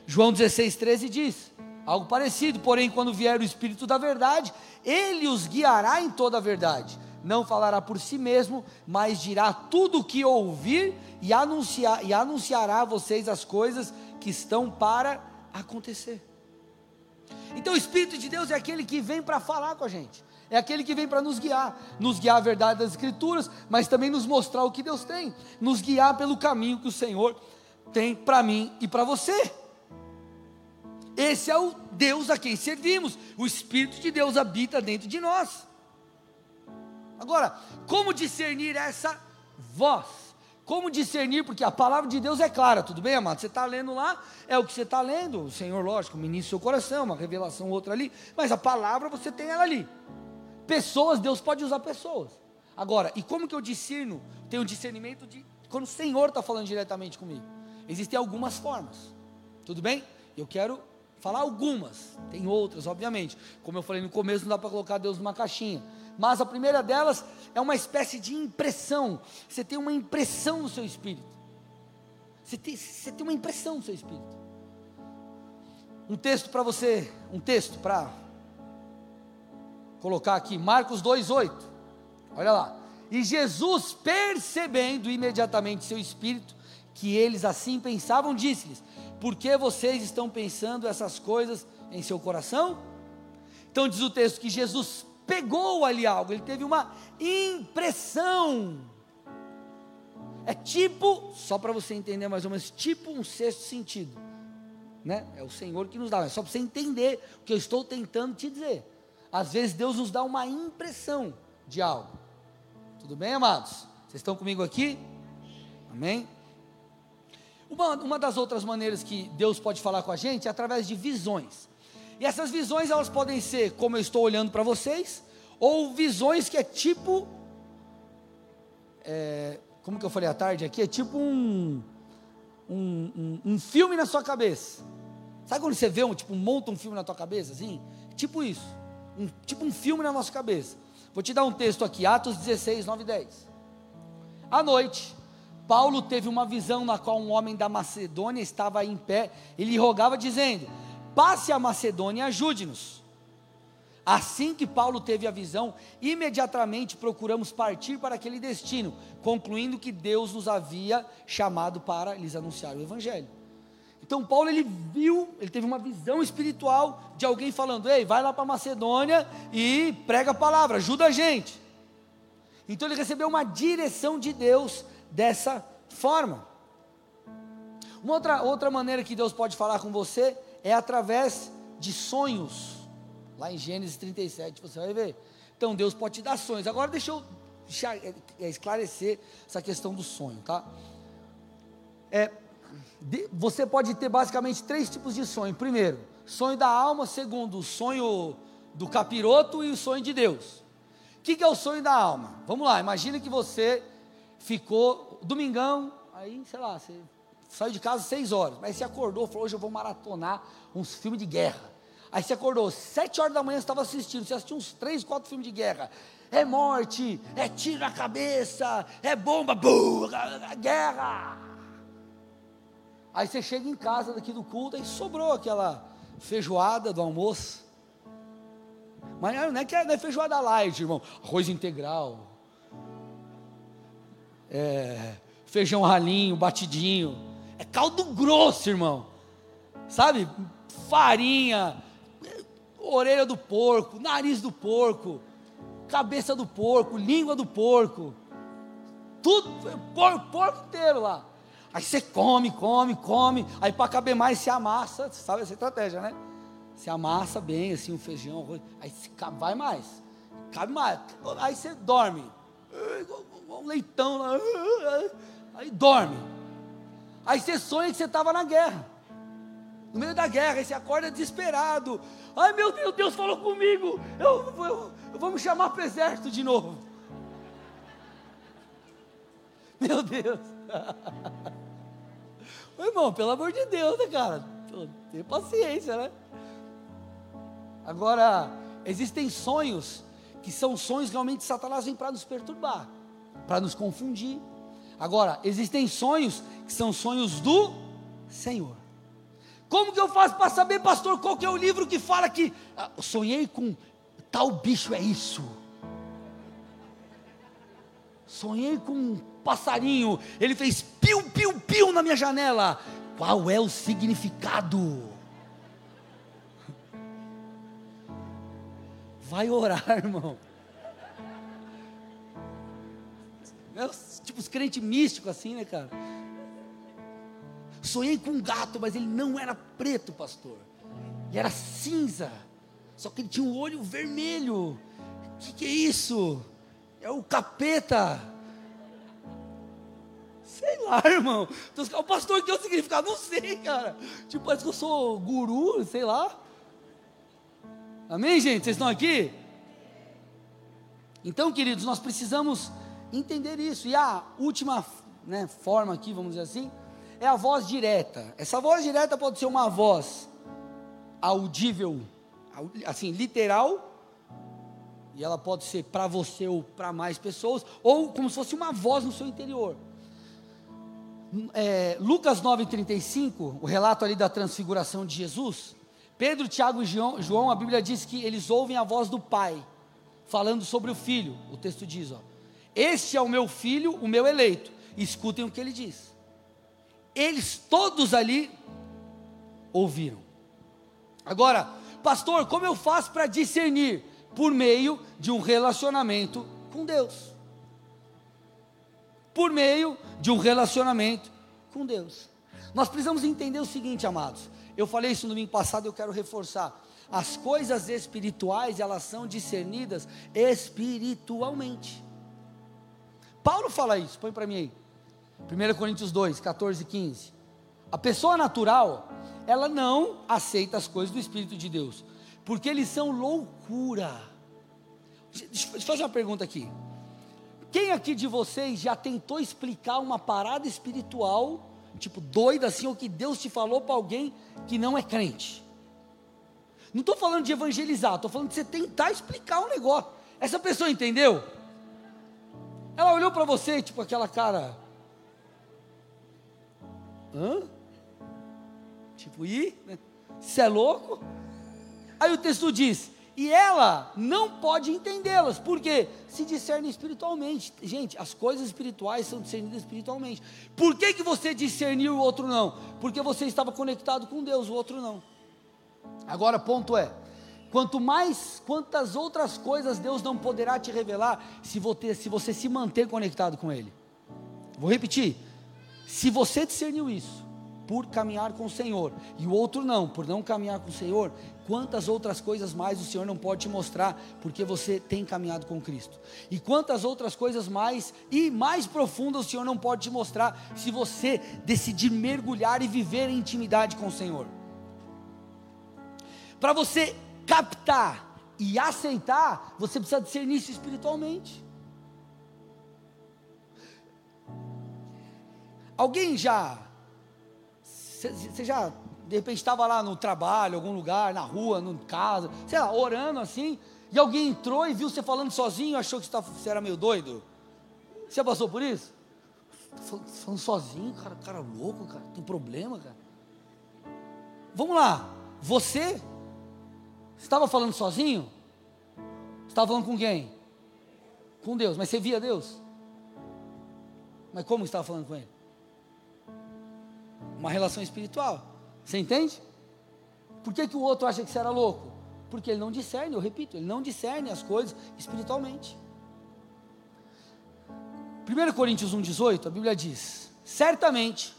João 16, 13 diz: Algo parecido, porém, quando vier o Espírito da Verdade, ele os guiará em toda a verdade. Não falará por si mesmo, mas dirá tudo o que ouvir e, anunciar, e anunciará a vocês as coisas que estão para acontecer. Então, o Espírito de Deus é aquele que vem para falar com a gente, é aquele que vem para nos guiar, nos guiar a verdade das Escrituras, mas também nos mostrar o que Deus tem, nos guiar pelo caminho que o Senhor tem para mim e para você. Esse é o Deus a quem servimos. O Espírito de Deus habita dentro de nós. Agora, como discernir essa voz? Como discernir? Porque a palavra de Deus é clara, tudo bem, amado? Você está lendo lá, é o que você está lendo. O Senhor, lógico, ministra seu coração, uma revelação, outra ali. Mas a palavra você tem ela ali. Pessoas, Deus pode usar pessoas. Agora, e como que eu discerno? Tenho discernimento de quando o Senhor está falando diretamente comigo. Existem algumas formas. Tudo bem? Eu quero falar algumas, tem outras, obviamente. Como eu falei no começo, não dá para colocar Deus numa caixinha. Mas a primeira delas é uma espécie de impressão. Você tem uma impressão no seu espírito. Você tem, você tem uma impressão no seu espírito. Um texto para você, um texto para colocar aqui, Marcos 2,8. Olha lá. E Jesus, percebendo imediatamente seu espírito, que eles assim pensavam, disse-lhes: por que vocês estão pensando essas coisas em seu coração? Então diz o texto que Jesus pegou ali algo, ele teve uma impressão. É tipo, só para você entender mais ou menos, tipo um sexto sentido. Né? É o Senhor que nos dá, é só para você entender o que eu estou tentando te dizer. às vezes Deus nos dá uma impressão de algo. Tudo bem, amados? Vocês estão comigo aqui? Amém? Uma, uma das outras maneiras que Deus pode falar com a gente é através de visões. E essas visões elas podem ser como eu estou olhando para vocês, ou visões que é tipo, é, como que eu falei à tarde aqui, é tipo um, um, um, um, filme na sua cabeça. Sabe quando você vê um tipo monta um filme na tua cabeça assim? Tipo isso, um, tipo um filme na nossa cabeça. Vou te dar um texto aqui, Atos 16, 9 e 10. À noite, Paulo teve uma visão na qual um homem da Macedônia estava em pé, ele rogava dizendo: Passe a Macedônia e ajude-nos. Assim que Paulo teve a visão, imediatamente procuramos partir para aquele destino, concluindo que Deus nos havia chamado para lhes anunciar o evangelho. Então Paulo ele viu, ele teve uma visão espiritual de alguém falando: "Ei, vai lá para Macedônia e prega a palavra, ajuda a gente". Então ele recebeu uma direção de Deus dessa forma. Uma outra, outra maneira que Deus pode falar com você é através de sonhos. Lá em Gênesis 37 você vai ver. Então Deus pode te dar sonhos. Agora deixa eu é, é, esclarecer essa questão do sonho, tá? É, de, você pode ter basicamente três tipos de sonho. Primeiro, sonho da alma. Segundo, sonho do capiroto e o sonho de Deus. O que, que é o sonho da alma? Vamos lá, imagina que você ficou domingão, aí, sei lá, você saiu de casa seis horas, mas você acordou, falou, hoje eu vou maratonar uns filmes de guerra. Aí você acordou, sete horas da manhã você estava assistindo, você assistiu uns três, quatro filmes de guerra. É morte, é tiro na cabeça, é bomba, bum, guerra. Aí você chega em casa daqui do culto e sobrou aquela feijoada do almoço. Mas não é que é, não é feijoada light, irmão. Arroz integral, é, feijão ralinho, batidinho. É caldo grosso, irmão. Sabe? Farinha, orelha do porco, nariz do porco, cabeça do porco, língua do porco. Tudo, porco, porco inteiro lá. Aí você come, come, come. Aí para caber mais, se amassa. Você sabe essa estratégia, né? Se amassa bem, assim, um feijão, Aí vai mais. Cabe mais. Aí você dorme um leitão lá, aí dorme. Aí você sonha que você estava na guerra, no meio da guerra, aí você acorda desesperado. Ai meu Deus, Deus falou comigo, eu, eu, eu vou me chamar para o exército de novo. Meu Deus. Meu irmão, pelo amor de Deus, né, cara? Tem paciência, né? Agora, existem sonhos que são sonhos realmente Satanás vem para nos perturbar para nos confundir. Agora, existem sonhos que são sonhos do Senhor. Como que eu faço para saber, pastor, qual que é o livro que fala que ah, sonhei com tal bicho é isso? Sonhei com um passarinho, ele fez piu, piu, piu na minha janela. Qual é o significado? Vai orar, irmão. É, tipo os crentes místicos assim, né, cara? Sonhei com um gato, mas ele não era preto, pastor. Ele era cinza. Só que ele tinha um olho vermelho. O que, que é isso? É o capeta. Sei lá, irmão. O pastor, que é o significado? Não sei, cara. Tipo, parece que eu sou guru, sei lá. Amém, gente? Vocês estão aqui? Então, queridos, nós precisamos entender isso. E a última né, forma aqui, vamos dizer assim, é a voz direta. Essa voz direta pode ser uma voz audível, assim, literal, e ela pode ser para você ou para mais pessoas, ou como se fosse uma voz no seu interior. É, Lucas 9,35, o relato ali da transfiguração de Jesus, Pedro, Tiago e João, a Bíblia diz que eles ouvem a voz do Pai, falando sobre o Filho. O texto diz, ó, este é o meu filho, o meu eleito. Escutem o que ele diz. Eles todos ali ouviram. Agora, pastor, como eu faço para discernir? Por meio de um relacionamento com Deus. Por meio de um relacionamento com Deus. Nós precisamos entender o seguinte, amados. Eu falei isso no domingo passado, eu quero reforçar. As coisas espirituais, elas são discernidas espiritualmente. Paulo fala isso, põe para mim aí. 1 Coríntios 2, 14 e 15. A pessoa natural, ela não aceita as coisas do Espírito de Deus, porque eles são loucura. Deixa eu fazer uma pergunta aqui. Quem aqui de vocês já tentou explicar uma parada espiritual, tipo doida assim, ou que Deus te falou para alguém que não é crente? Não estou falando de evangelizar, estou falando de você tentar explicar um negócio. Essa pessoa entendeu? Ela olhou para você, tipo aquela cara. Hã? Tipo, e? Você é louco? Aí o texto diz: e ela não pode entendê-las, porque se discerne espiritualmente. Gente, as coisas espirituais são discernidas espiritualmente. Por que, que você discerniu o outro não? Porque você estava conectado com Deus, o outro não. Agora, ponto é: quanto mais, quantas outras coisas Deus não poderá te revelar se você, se você se manter conectado com Ele. Vou repetir: se você discerniu isso, por caminhar com o Senhor, e o outro não, por não caminhar com o Senhor, quantas outras coisas mais o Senhor não pode te mostrar, porque você tem caminhado com Cristo, e quantas outras coisas mais e mais profundas o Senhor não pode te mostrar, se você decidir mergulhar e viver em intimidade com o Senhor. Para você captar e aceitar, você precisa discernir isso espiritualmente. Alguém já você já, de repente, estava lá no trabalho, algum lugar, na rua, em casa, sei lá, orando assim, e alguém entrou e viu você falando sozinho, achou que você era meio doido? Você passou por isso? Falando, falando sozinho, cara, cara louco, cara, tem problema, cara. Vamos lá, você estava falando sozinho? Estava falando com quem? Com Deus, mas você via Deus? Mas como estava falando com Ele? uma relação espiritual. Você entende? Por que, que o outro acha que você era louco? Porque ele não discerne, eu repito, ele não discerne as coisas espiritualmente. 1 Coríntios 1,18, a Bíblia diz: Certamente,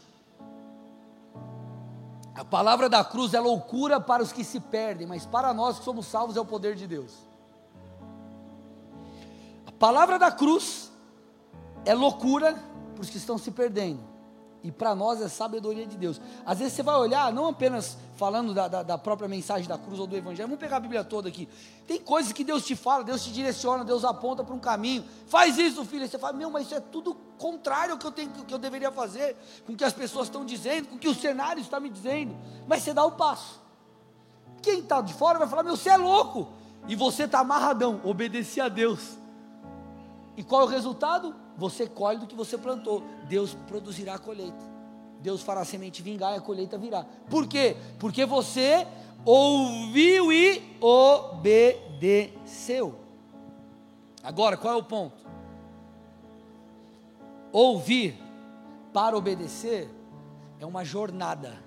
a palavra da cruz é loucura para os que se perdem, mas para nós que somos salvos é o poder de Deus. A palavra da cruz é loucura para os que estão se perdendo, e para nós é sabedoria de Deus. Às vezes você vai olhar, não apenas falando da, da, da, própria mensagem da cruz ou do Evangelho, vamos pegar a Bíblia toda aqui. Tem coisas que Deus te fala, Deus te direciona, Deus aponta para um caminho. Faz isso, filho. E você fala, meu, mas isso é tudo contrário ao que eu, tenho, que eu deveria fazer, com o que as pessoas estão dizendo, com o que o cenário está me dizendo. Mas você dá o passo. Quem está de fora vai falar, meu, você é louco. E você está amarradão, obedecer a Deus. E qual é o resultado? Você colhe do que você plantou. Deus produzirá a colheita. Deus fará a semente vingar e a colheita virá. Por quê? Porque você ouviu e obedeceu. Agora, qual é o ponto? Ouvir para obedecer é uma jornada.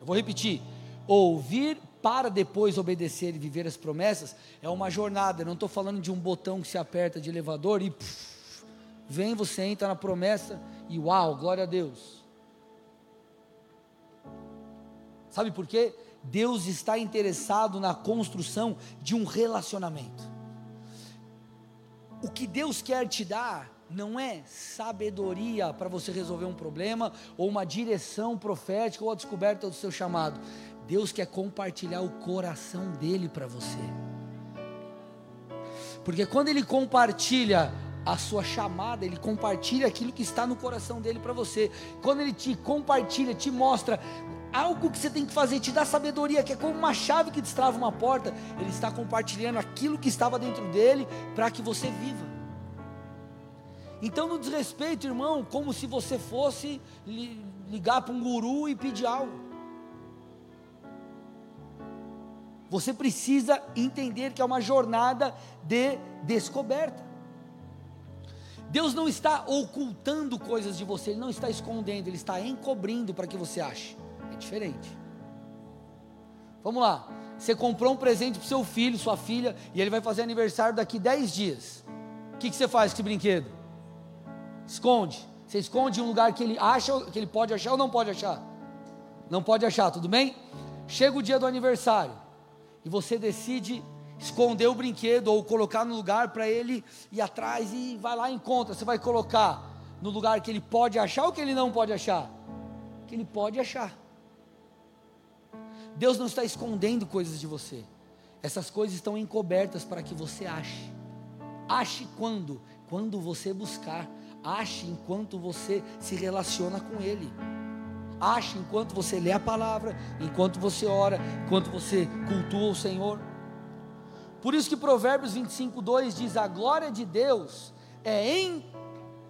Eu vou repetir: ouvir para depois obedecer e viver as promessas é uma jornada. Eu não estou falando de um botão que se aperta de elevador e pff, Vem, você entra na promessa e uau, glória a Deus. Sabe por quê? Deus está interessado na construção de um relacionamento. O que Deus quer te dar não é sabedoria para você resolver um problema, ou uma direção profética, ou a descoberta do seu chamado. Deus quer compartilhar o coração dele para você. Porque quando ele compartilha a sua chamada, ele compartilha aquilo que está no coração dele para você. Quando ele te compartilha, te mostra algo que você tem que fazer, te dá sabedoria, que é como uma chave que destrava uma porta, ele está compartilhando aquilo que estava dentro dele para que você viva. Então não desrespeito, irmão, como se você fosse ligar para um guru e pedir algo. Você precisa entender que é uma jornada de descoberta. Deus não está ocultando coisas de você, Ele não está escondendo, Ele está encobrindo para que você ache. É diferente. Vamos lá. Você comprou um presente para seu filho, sua filha, e ele vai fazer aniversário daqui 10 dias. O que, que você faz com esse brinquedo? Esconde. Você esconde em um lugar que ele acha, que ele pode achar ou não pode achar? Não pode achar, tudo bem? Chega o dia do aniversário. e você decide esconder o brinquedo ou colocar no lugar para ele ir atrás e vai lá e encontra. Você vai colocar no lugar que ele pode achar ou que ele não pode achar? Que ele pode achar. Deus não está escondendo coisas de você. Essas coisas estão encobertas para que você ache. Ache quando? Quando você buscar. Ache enquanto você se relaciona com Ele. Ache enquanto você lê a palavra, enquanto você ora, enquanto você cultua o Senhor. Por isso que Provérbios 25, 2 diz: A glória de Deus é, em,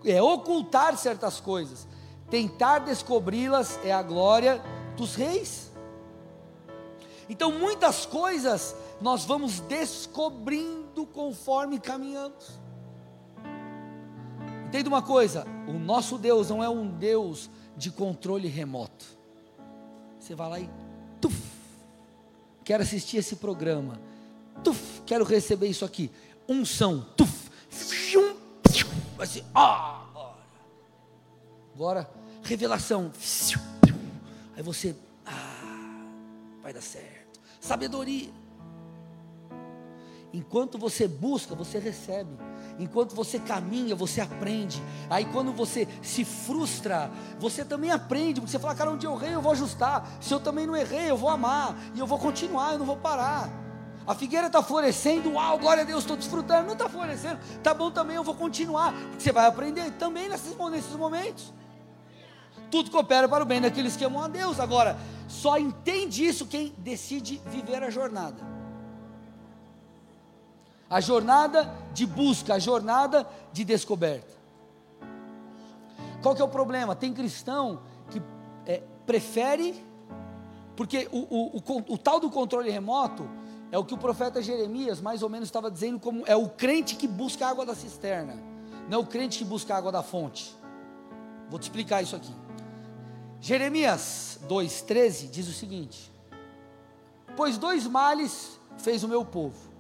é ocultar certas coisas, tentar descobri-las é a glória dos reis. Então, muitas coisas nós vamos descobrindo conforme caminhamos. Entenda uma coisa: o nosso Deus não é um Deus de controle remoto. Você vai lá e tuf, quero assistir esse programa, tuf, quero receber isso aqui, unção, tuf, assim, ah, agora, agora revelação, aí você, ah, vai dar certo, sabedoria. Enquanto você busca, você recebe. Enquanto você caminha, você aprende. Aí quando você se frustra, você também aprende. Porque você fala, cara, onde eu errei, eu vou ajustar. Se eu também não errei, eu vou amar. E eu vou continuar, eu não vou parar. A figueira está florescendo, uau, glória a Deus, estou desfrutando. Não está florescendo, tá bom também, eu vou continuar. Porque você vai aprender também nesses, nesses momentos. Tudo coopera para o bem daqueles que amam a Deus. Agora, só entende isso quem decide viver a jornada a jornada de busca, a jornada de descoberta. Qual que é o problema? Tem cristão que é, prefere, porque o, o, o, o tal do controle remoto é o que o profeta Jeremias mais ou menos estava dizendo como é o crente que busca a água da cisterna, não é o crente que busca a água da fonte. Vou te explicar isso aqui. Jeremias 2,13 diz o seguinte: Pois dois males fez o meu povo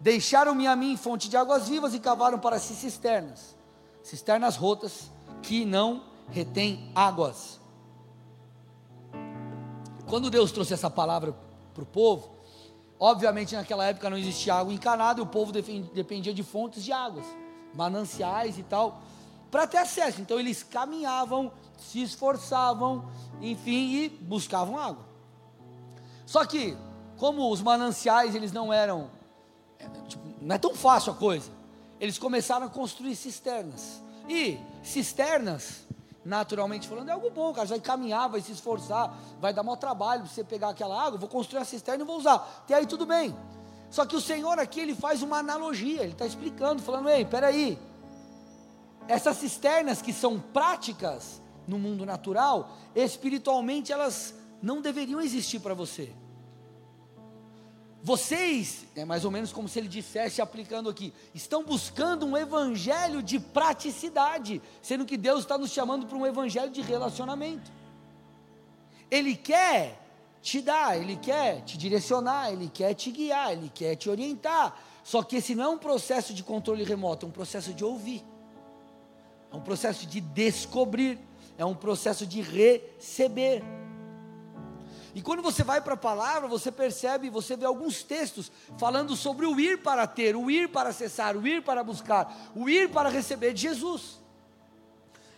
Deixaram-me a mim fonte de águas vivas e cavaram para si cisternas, cisternas rotas que não retêm águas. Quando Deus trouxe essa palavra para o povo, obviamente naquela época não existia água encanada e o povo dependia de fontes de águas, mananciais e tal, para ter acesso. Então eles caminhavam, se esforçavam, enfim, e buscavam água. Só que, como os mananciais eles não eram tipo, não é tão fácil a coisa. Eles começaram a construir cisternas. E cisternas, naturalmente falando, é algo bom, cara. Você vai caminhar, vai se esforçar, vai dar maior trabalho para você pegar aquela água. Vou construir a cisterna e vou usar. Até aí tudo bem. Só que o Senhor aqui ele faz uma analogia. Ele está explicando, falando: ei, peraí. Essas cisternas que são práticas no mundo natural, espiritualmente elas não deveriam existir para você. Vocês, é mais ou menos como se ele dissesse, aplicando aqui, estão buscando um evangelho de praticidade, sendo que Deus está nos chamando para um evangelho de relacionamento. Ele quer te dar, ele quer te direcionar, ele quer te guiar, ele quer te orientar. Só que esse não é um processo de controle remoto, é um processo de ouvir, é um processo de descobrir, é um processo de receber. E quando você vai para a palavra, você percebe, você vê alguns textos falando sobre o ir para ter, o ir para acessar, o ir para buscar, o ir para receber de Jesus.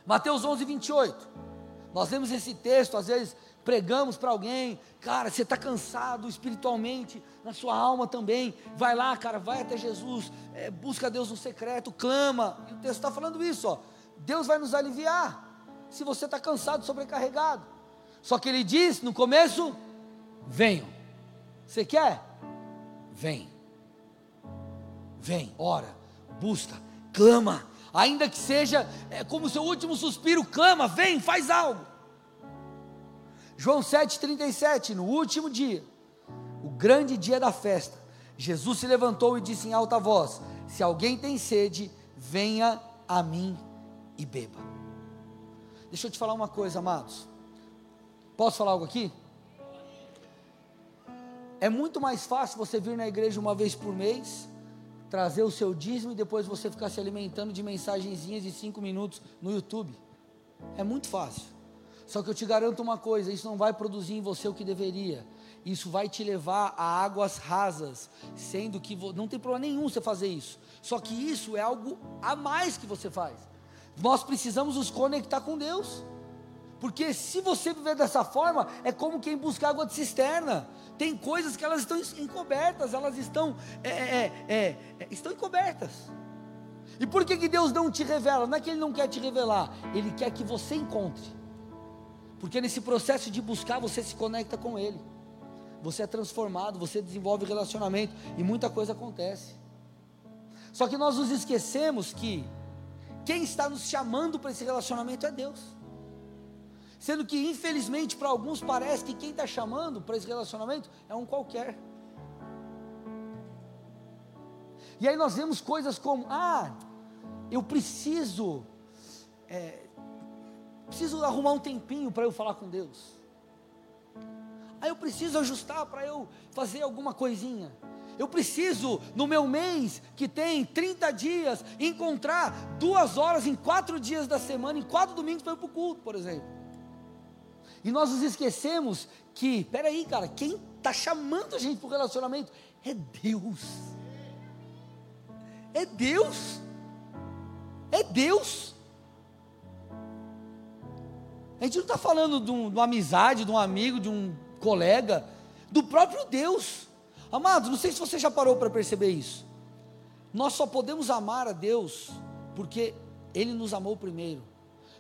Mateus 11, 28. Nós lemos esse texto, às vezes pregamos para alguém, cara, você está cansado espiritualmente, na sua alma também, vai lá, cara, vai até Jesus, é, busca Deus no secreto, clama, e o texto está falando isso, ó, Deus vai nos aliviar, se você está cansado, sobrecarregado, só que ele diz no começo: venham. Você quer? Vem. Vem, ora, busca, clama. Ainda que seja é, como seu último suspiro, clama, vem, faz algo. João 7,37, no último dia, o grande dia da festa, Jesus se levantou e disse em alta voz: Se alguém tem sede, venha a mim e beba. Deixa eu te falar uma coisa, amados. Posso falar algo aqui? É muito mais fácil você vir na igreja uma vez por mês, trazer o seu dízimo e depois você ficar se alimentando de mensagenzinhas de cinco minutos no YouTube. É muito fácil. Só que eu te garanto uma coisa: isso não vai produzir em você o que deveria. isso vai te levar a águas rasas, sendo que não tem problema nenhum você fazer isso. Só que isso é algo a mais que você faz. Nós precisamos nos conectar com Deus. Porque se você viver dessa forma, é como quem busca água de cisterna. Tem coisas que elas estão encobertas, elas estão, é, é, é, é, estão encobertas. E por que, que Deus não te revela? Não é que Ele não quer te revelar, Ele quer que você encontre. Porque nesse processo de buscar, você se conecta com Ele. Você é transformado, você desenvolve relacionamento e muita coisa acontece. Só que nós nos esquecemos que quem está nos chamando para esse relacionamento é Deus. Sendo que, infelizmente, para alguns parece que quem está chamando para esse relacionamento é um qualquer. E aí nós vemos coisas como: ah, eu preciso, é, preciso arrumar um tempinho para eu falar com Deus. Ah, eu preciso ajustar para eu fazer alguma coisinha. Eu preciso, no meu mês, que tem 30 dias, encontrar duas horas em quatro dias da semana, em quatro domingos para ir para o culto, por exemplo. E nós nos esquecemos que, peraí, cara, quem está chamando a gente para o relacionamento é Deus. É Deus. É Deus. A gente não está falando de, um, de, uma amizade, de um amigo, de um colega, do próprio Deus. Amado, não sei se você já parou para perceber isso. Nós só podemos amar a Deus porque Ele nos amou primeiro.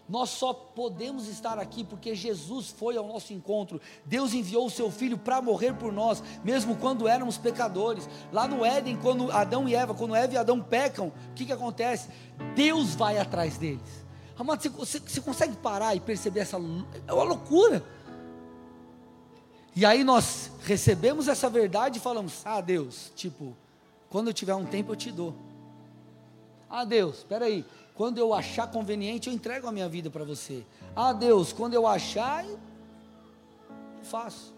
Nós só podemos estar aqui porque Jesus foi ao nosso encontro. Deus enviou o seu filho para morrer por nós, mesmo quando éramos pecadores. Lá no Éden, quando Adão e Eva, quando Eva e Adão pecam, o que, que acontece? Deus vai atrás deles. Amado, você, você, consegue parar e perceber essa. É uma loucura. E aí nós recebemos essa verdade e falamos: Ah, Deus, tipo, quando eu tiver um tempo eu te dou. Ah, Deus, espera aí, quando eu achar conveniente, eu entrego a minha vida para você. Ah, Deus, quando eu achar, eu faço.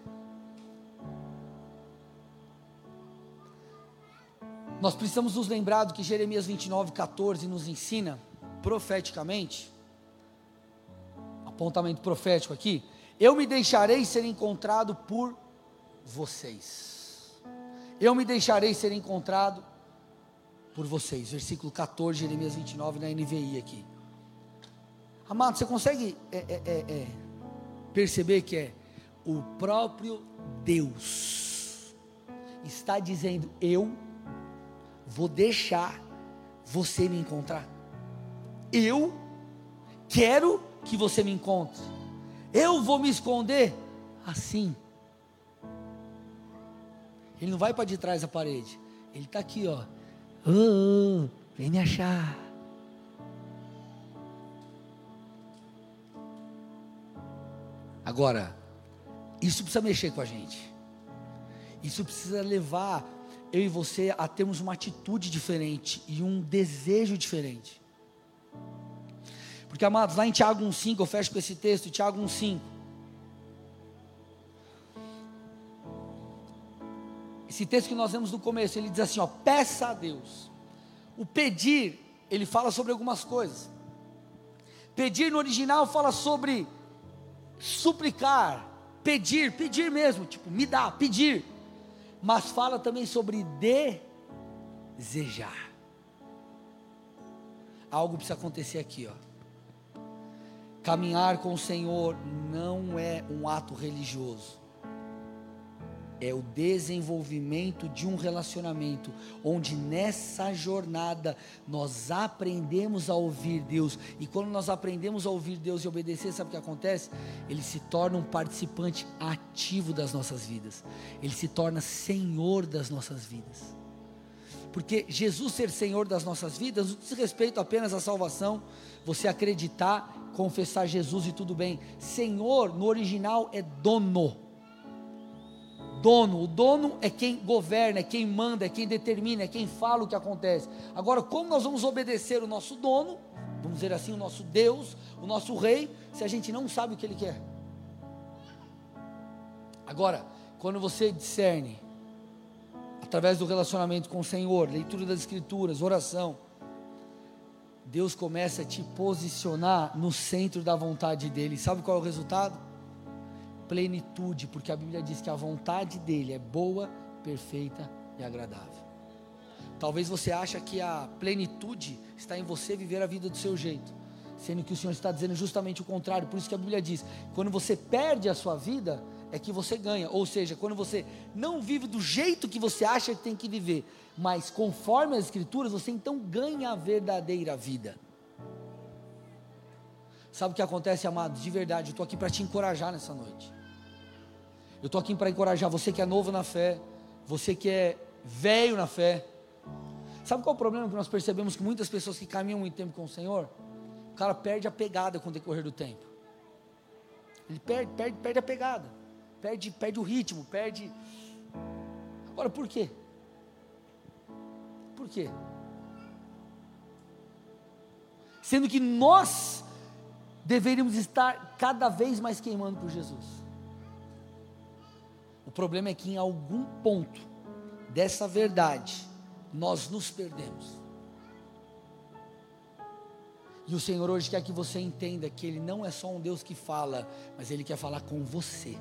Nós precisamos nos lembrar do que Jeremias 29, 14 nos ensina profeticamente. Apontamento profético aqui. Eu me deixarei ser encontrado por vocês. Eu me deixarei ser encontrado por vocês. Versículo 14, Jeremias 29, na NVI aqui. Amado, você consegue é, é, é, é, perceber que é o próprio Deus está dizendo: Eu vou deixar você me encontrar. Eu quero que você me encontre. Eu vou me esconder assim. Ele não vai para de trás da parede. Ele está aqui, ó. Oh, vem me achar. Agora, isso precisa mexer com a gente. Isso precisa levar eu e você a termos uma atitude diferente e um desejo diferente. Porque, amados, lá em Tiago 1,5, eu fecho com esse texto, Tiago 1,5. Esse texto que nós vemos no começo, ele diz assim: ó, peça a Deus. O pedir, ele fala sobre algumas coisas. Pedir no original fala sobre suplicar, pedir, pedir mesmo, tipo, me dá, pedir. Mas fala também sobre desejar. Algo precisa acontecer aqui, ó. Caminhar com o Senhor não é um ato religioso é o desenvolvimento de um relacionamento, onde nessa jornada nós aprendemos a ouvir Deus, e quando nós aprendemos a ouvir Deus e obedecer, sabe o que acontece? Ele se torna um participante ativo das nossas vidas, ele se torna senhor das nossas vidas. Porque Jesus ser Senhor das nossas vidas não diz respeito apenas à salvação, você acreditar, confessar Jesus e tudo bem. Senhor no original é dono dono. O dono é quem governa, é quem manda, é quem determina, é quem fala o que acontece. Agora, como nós vamos obedecer o nosso dono, vamos dizer assim, o nosso Deus, o nosso rei, se a gente não sabe o que ele quer? Agora, quando você discerne, através do relacionamento com o Senhor, leitura das Escrituras, oração, Deus começa a te posicionar no centro da vontade dele. Sabe qual é o resultado? Plenitude, porque a Bíblia diz que a vontade dele é boa, perfeita e agradável. Talvez você ache que a plenitude está em você viver a vida do seu jeito, sendo que o Senhor está dizendo justamente o contrário. Por isso que a Bíblia diz: quando você perde a sua vida, é que você ganha. Ou seja, quando você não vive do jeito que você acha que tem que viver, mas conforme as Escrituras, você então ganha a verdadeira vida. Sabe o que acontece, amados? De verdade, eu estou aqui para te encorajar nessa noite. Eu estou aqui para encorajar você que é novo na fé, você que é velho na fé. Sabe qual é o problema que nós percebemos que muitas pessoas que caminham muito tempo com o Senhor, o cara perde a pegada com o decorrer do tempo. Ele perde, perde, perde a pegada, perde, perde o ritmo, perde. Agora por quê? Por quê? Sendo que nós deveríamos estar cada vez mais queimando por Jesus. O problema é que em algum ponto dessa verdade nós nos perdemos. E o Senhor hoje quer que você entenda que Ele não é só um Deus que fala, mas Ele quer falar com você.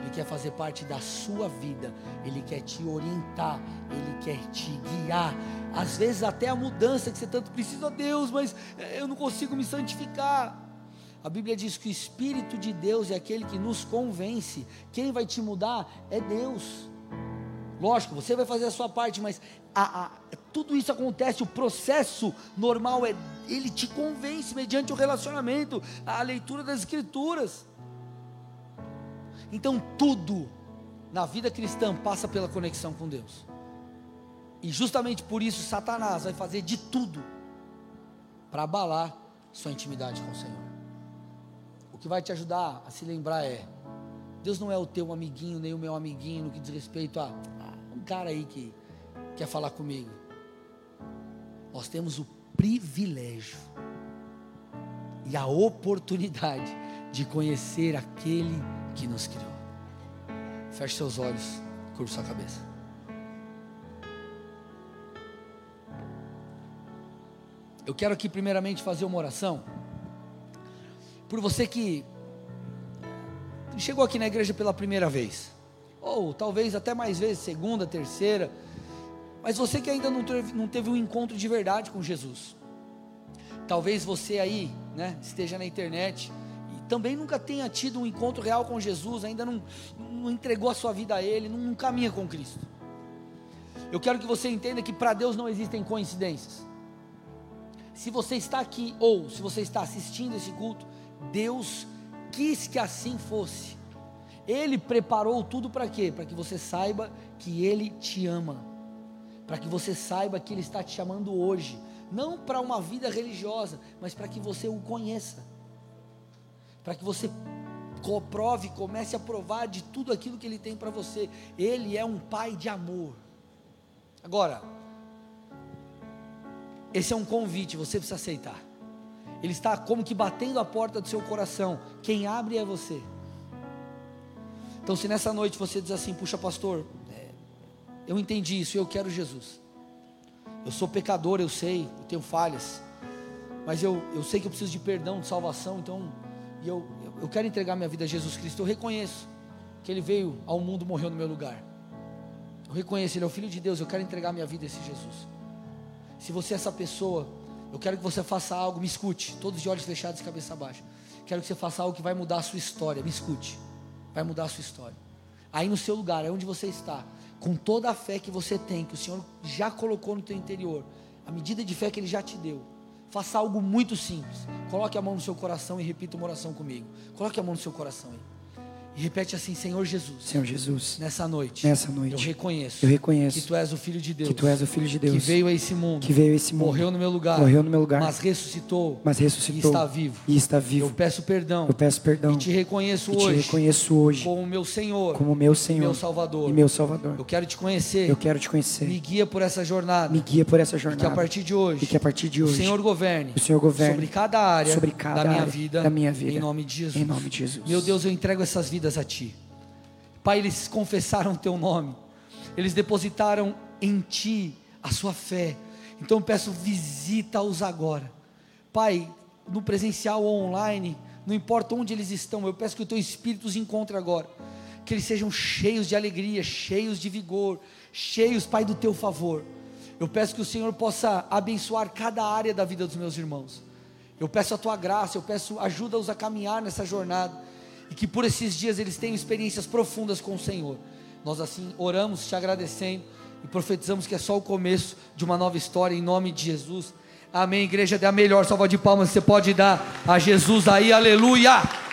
Ele quer fazer parte da sua vida, Ele quer te orientar, Ele quer te guiar. Às vezes, até a mudança que você tanto precisa, Deus, mas eu não consigo me santificar. A Bíblia diz que o Espírito de Deus é aquele que nos convence. Quem vai te mudar é Deus. Lógico, você vai fazer a sua parte, mas a, a, tudo isso acontece. O processo normal é ele te convence mediante o relacionamento, a leitura das Escrituras. Então, tudo na vida cristã passa pela conexão com Deus. E justamente por isso, Satanás vai fazer de tudo para abalar sua intimidade com o Senhor o que vai te ajudar a se lembrar é: Deus não é o teu amiguinho, nem o meu amiguinho no que diz respeito a, a um cara aí que quer falar comigo. Nós temos o privilégio e a oportunidade de conhecer aquele que nos criou. Feche seus olhos, curva sua cabeça. Eu quero aqui primeiramente fazer uma oração por você que chegou aqui na igreja pela primeira vez, ou talvez até mais vezes, segunda, terceira, mas você que ainda não teve, não teve um encontro de verdade com Jesus. Talvez você aí, né, esteja na internet e também nunca tenha tido um encontro real com Jesus, ainda não, não entregou a sua vida a Ele, não, não caminha com Cristo. Eu quero que você entenda que para Deus não existem coincidências. Se você está aqui ou se você está assistindo esse culto, Deus quis que assim fosse. Ele preparou tudo para quê? Para que você saiba que Ele te ama. Para que você saiba que Ele está te chamando hoje. Não para uma vida religiosa, mas para que você o conheça. Para que você comprove, comece a provar de tudo aquilo que Ele tem para você. Ele é um Pai de amor. Agora, esse é um convite, você precisa aceitar. Ele está como que batendo a porta do seu coração. Quem abre é você. Então, se nessa noite você diz assim: Puxa, pastor, é, eu entendi isso, eu quero Jesus. Eu sou pecador, eu sei, eu tenho falhas, mas eu, eu sei que eu preciso de perdão, de salvação, então eu, eu quero entregar minha vida a Jesus Cristo. Eu reconheço que Ele veio ao mundo, morreu no meu lugar. Eu reconheço, Ele é o Filho de Deus, eu quero entregar minha vida a esse Jesus. Se você é essa pessoa, eu quero que você faça algo, me escute, todos de olhos fechados e cabeça baixa. Quero que você faça algo que vai mudar a sua história, me escute. Vai mudar a sua história. Aí no seu lugar, é onde você está, com toda a fé que você tem, que o Senhor já colocou no teu interior, a medida de fé que Ele já te deu. Faça algo muito simples. Coloque a mão no seu coração e repita uma oração comigo. Coloque a mão no seu coração aí. E repete assim, Senhor Jesus. Senhor Jesus. Nessa noite. Nessa noite. Eu reconheço. Eu reconheço. Que tu és o filho de Deus. Que tu és o filho de Deus. Que veio a esse mundo. Que veio a esse mundo. Morreu no meu lugar. Morreu no meu lugar. Mas ressuscitou. Mas ressuscitou. E está vivo. E está vivo. Eu peço perdão. Eu peço perdão. E te reconheço e hoje. te reconheço hoje. Como meu Senhor. Como meu Senhor. Meu Salvador. E meu Salvador. Eu quero te conhecer. Eu quero te conhecer. Me guia por essa jornada. Me guia por essa jornada. E que a partir de hoje. E que a partir de hoje. O Senhor governe. O Senhor governe. Sobre cada área. Sobre cada da minha área vida. Da minha vida. Em nome de Jesus. Em nome de Jesus. Meu Deus, eu entrego essas vidas a ti. Pai, eles confessaram o teu nome, eles depositaram em ti a sua fé. Então eu peço, visita-os agora. Pai, no presencial ou online, não importa onde eles estão, eu peço que o teu Espírito os encontre agora, que eles sejam cheios de alegria, cheios de vigor, cheios, Pai, do teu favor. Eu peço que o Senhor possa abençoar cada área da vida dos meus irmãos. Eu peço a tua graça, eu peço ajuda-os a caminhar nessa jornada e que por esses dias eles tenham experiências profundas com o Senhor. Nós assim oramos, te agradecendo e profetizamos que é só o começo de uma nova história em nome de Jesus. Amém. Igreja, dê a melhor salva de palmas que você pode dar a Jesus aí. Aleluia.